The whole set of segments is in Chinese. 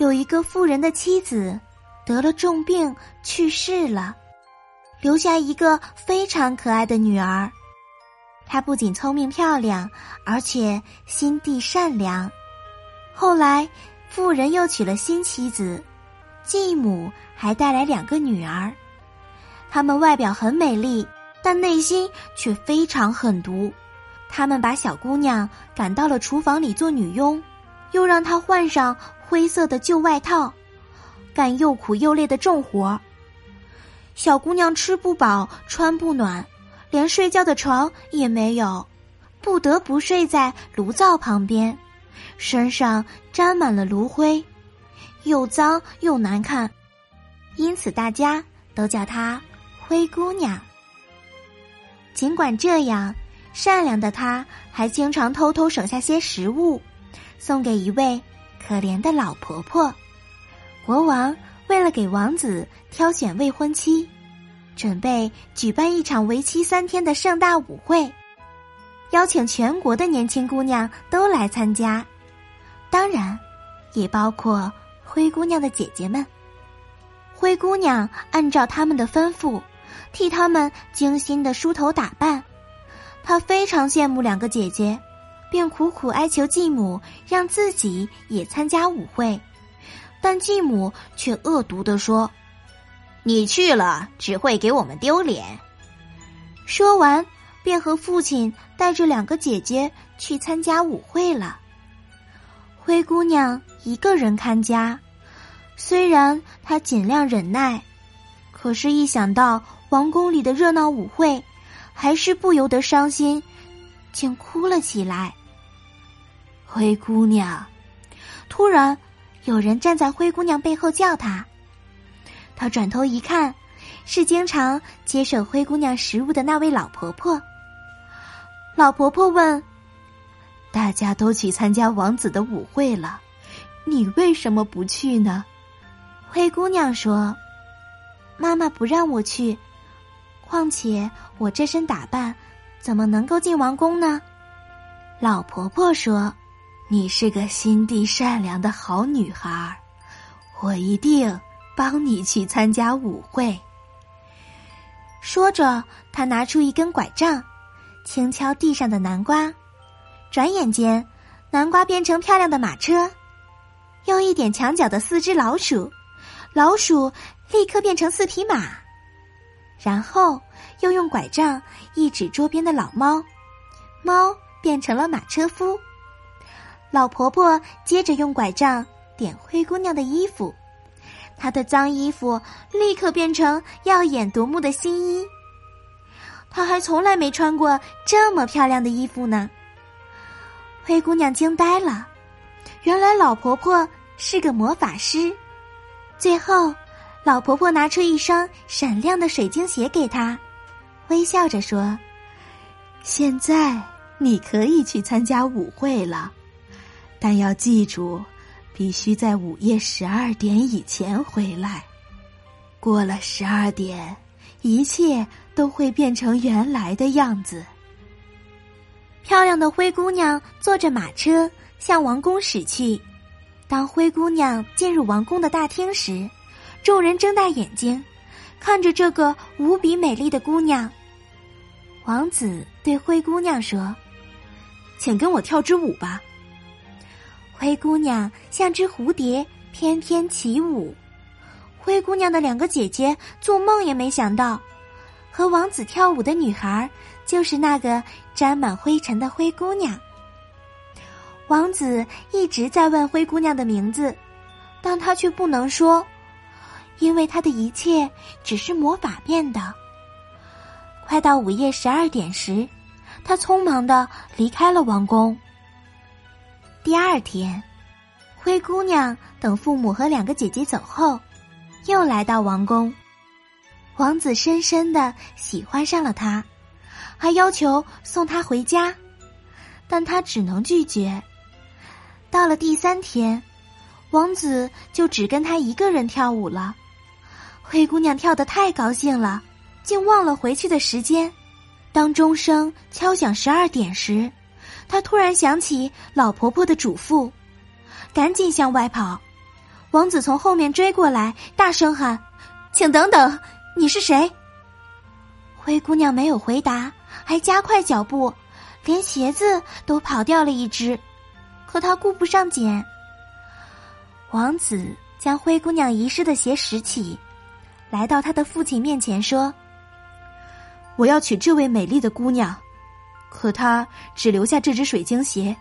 有一个富人的妻子得了重病去世了，留下一个非常可爱的女儿。她不仅聪明漂亮，而且心地善良。后来，富人又娶了新妻子，继母还带来两个女儿。她们外表很美丽，但内心却非常狠毒。他们把小姑娘赶到了厨房里做女佣，又让她换上。灰色的旧外套，干又苦又累的重活。小姑娘吃不饱，穿不暖，连睡觉的床也没有，不得不睡在炉灶旁边，身上沾满了炉灰，又脏又难看，因此大家都叫她灰姑娘。尽管这样，善良的她还经常偷偷省下些食物，送给一位。可怜的老婆婆，国王为了给王子挑选未婚妻，准备举办一场为期三天的盛大舞会，邀请全国的年轻姑娘都来参加，当然，也包括灰姑娘的姐姐们。灰姑娘按照他们的吩咐，替他们精心的梳头打扮，她非常羡慕两个姐姐。便苦苦哀求继母让自己也参加舞会，但继母却恶毒的说：“你去了只会给我们丢脸。”说完，便和父亲带着两个姐姐去参加舞会了。灰姑娘一个人看家，虽然她尽量忍耐，可是，一想到王宫里的热闹舞会，还是不由得伤心，竟哭了起来。灰姑娘，突然有人站在灰姑娘背后叫她。她转头一看，是经常接受灰姑娘食物的那位老婆婆。老婆婆问：“大家都去参加王子的舞会了，你为什么不去呢？”灰姑娘说：“妈妈不让我去，况且我这身打扮，怎么能够进王宫呢？”老婆婆说。你是个心地善良的好女孩，我一定帮你去参加舞会。说着，他拿出一根拐杖，轻敲地上的南瓜，转眼间，南瓜变成漂亮的马车；又一点墙角的四只老鼠，老鼠立刻变成四匹马；然后又用拐杖一指桌边的老猫，猫变成了马车夫。老婆婆接着用拐杖点灰姑娘的衣服，她的脏衣服立刻变成耀眼夺目的新衣。她还从来没穿过这么漂亮的衣服呢。灰姑娘惊呆了，原来老婆婆是个魔法师。最后，老婆婆拿出一双闪亮的水晶鞋给她，微笑着说：“现在你可以去参加舞会了。”但要记住，必须在午夜十二点以前回来。过了十二点，一切都会变成原来的样子。漂亮的灰姑娘坐着马车向王宫驶去。当灰姑娘进入王宫的大厅时，众人睁大眼睛，看着这个无比美丽的姑娘。王子对灰姑娘说：“请跟我跳支舞吧。”灰姑娘像只蝴蝶翩翩起舞，灰姑娘的两个姐姐做梦也没想到，和王子跳舞的女孩就是那个沾满灰尘的灰姑娘。王子一直在问灰姑娘的名字，但他却不能说，因为他的一切只是魔法变的。快到午夜十二点时，他匆忙的离开了王宫。第二天，灰姑娘等父母和两个姐姐走后，又来到王宫。王子深深的喜欢上了她，还要求送她回家，但她只能拒绝。到了第三天，王子就只跟她一个人跳舞了。灰姑娘跳得太高兴了，竟忘了回去的时间。当钟声敲响十二点时，他突然想起老婆婆的嘱咐。赶紧向外跑，王子从后面追过来，大声喊：“请等等，你是谁？”灰姑娘没有回答，还加快脚步，连鞋子都跑掉了一只，可她顾不上捡。王子将灰姑娘遗失的鞋拾起，来到他的父亲面前说：“我要娶这位美丽的姑娘，可她只留下这只水晶鞋。”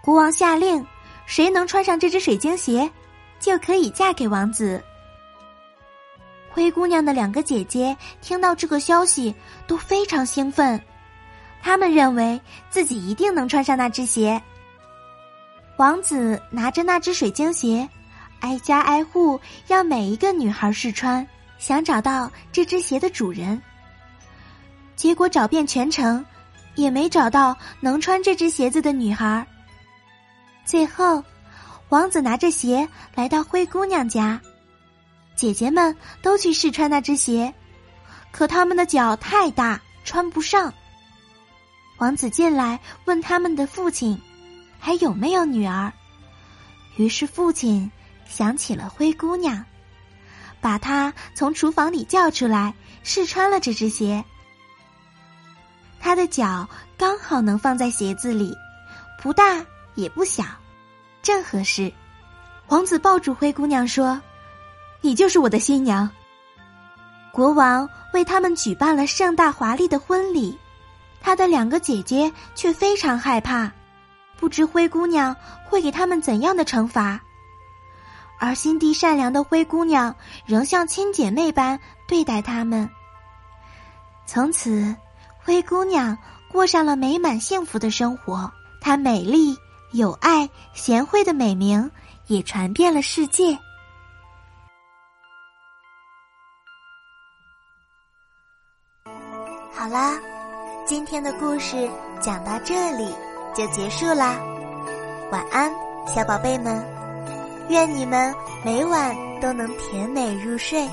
国王下令。谁能穿上这只水晶鞋，就可以嫁给王子。灰姑娘的两个姐姐听到这个消息都非常兴奋，她们认为自己一定能穿上那只鞋。王子拿着那只水晶鞋，挨家挨户让每一个女孩试穿，想找到这只鞋的主人。结果找遍全城，也没找到能穿这只鞋子的女孩。最后，王子拿着鞋来到灰姑娘家，姐姐们都去试穿那只鞋，可他们的脚太大，穿不上。王子进来问他们的父亲，还有没有女儿？于是父亲想起了灰姑娘，把她从厨房里叫出来试穿了这只鞋。她的脚刚好能放在鞋子里，不大。也不小，正合适。王子抱住灰姑娘说：“你就是我的新娘。”国王为他们举办了盛大华丽的婚礼，他的两个姐姐却非常害怕，不知灰姑娘会给他们怎样的惩罚。而心地善良的灰姑娘仍像亲姐妹般对待他们。从此，灰姑娘过上了美满幸福的生活。她美丽。有爱、贤惠的美名也传遍了世界。好啦，今天的故事讲到这里就结束啦。晚安，小宝贝们，愿你们每晚都能甜美入睡。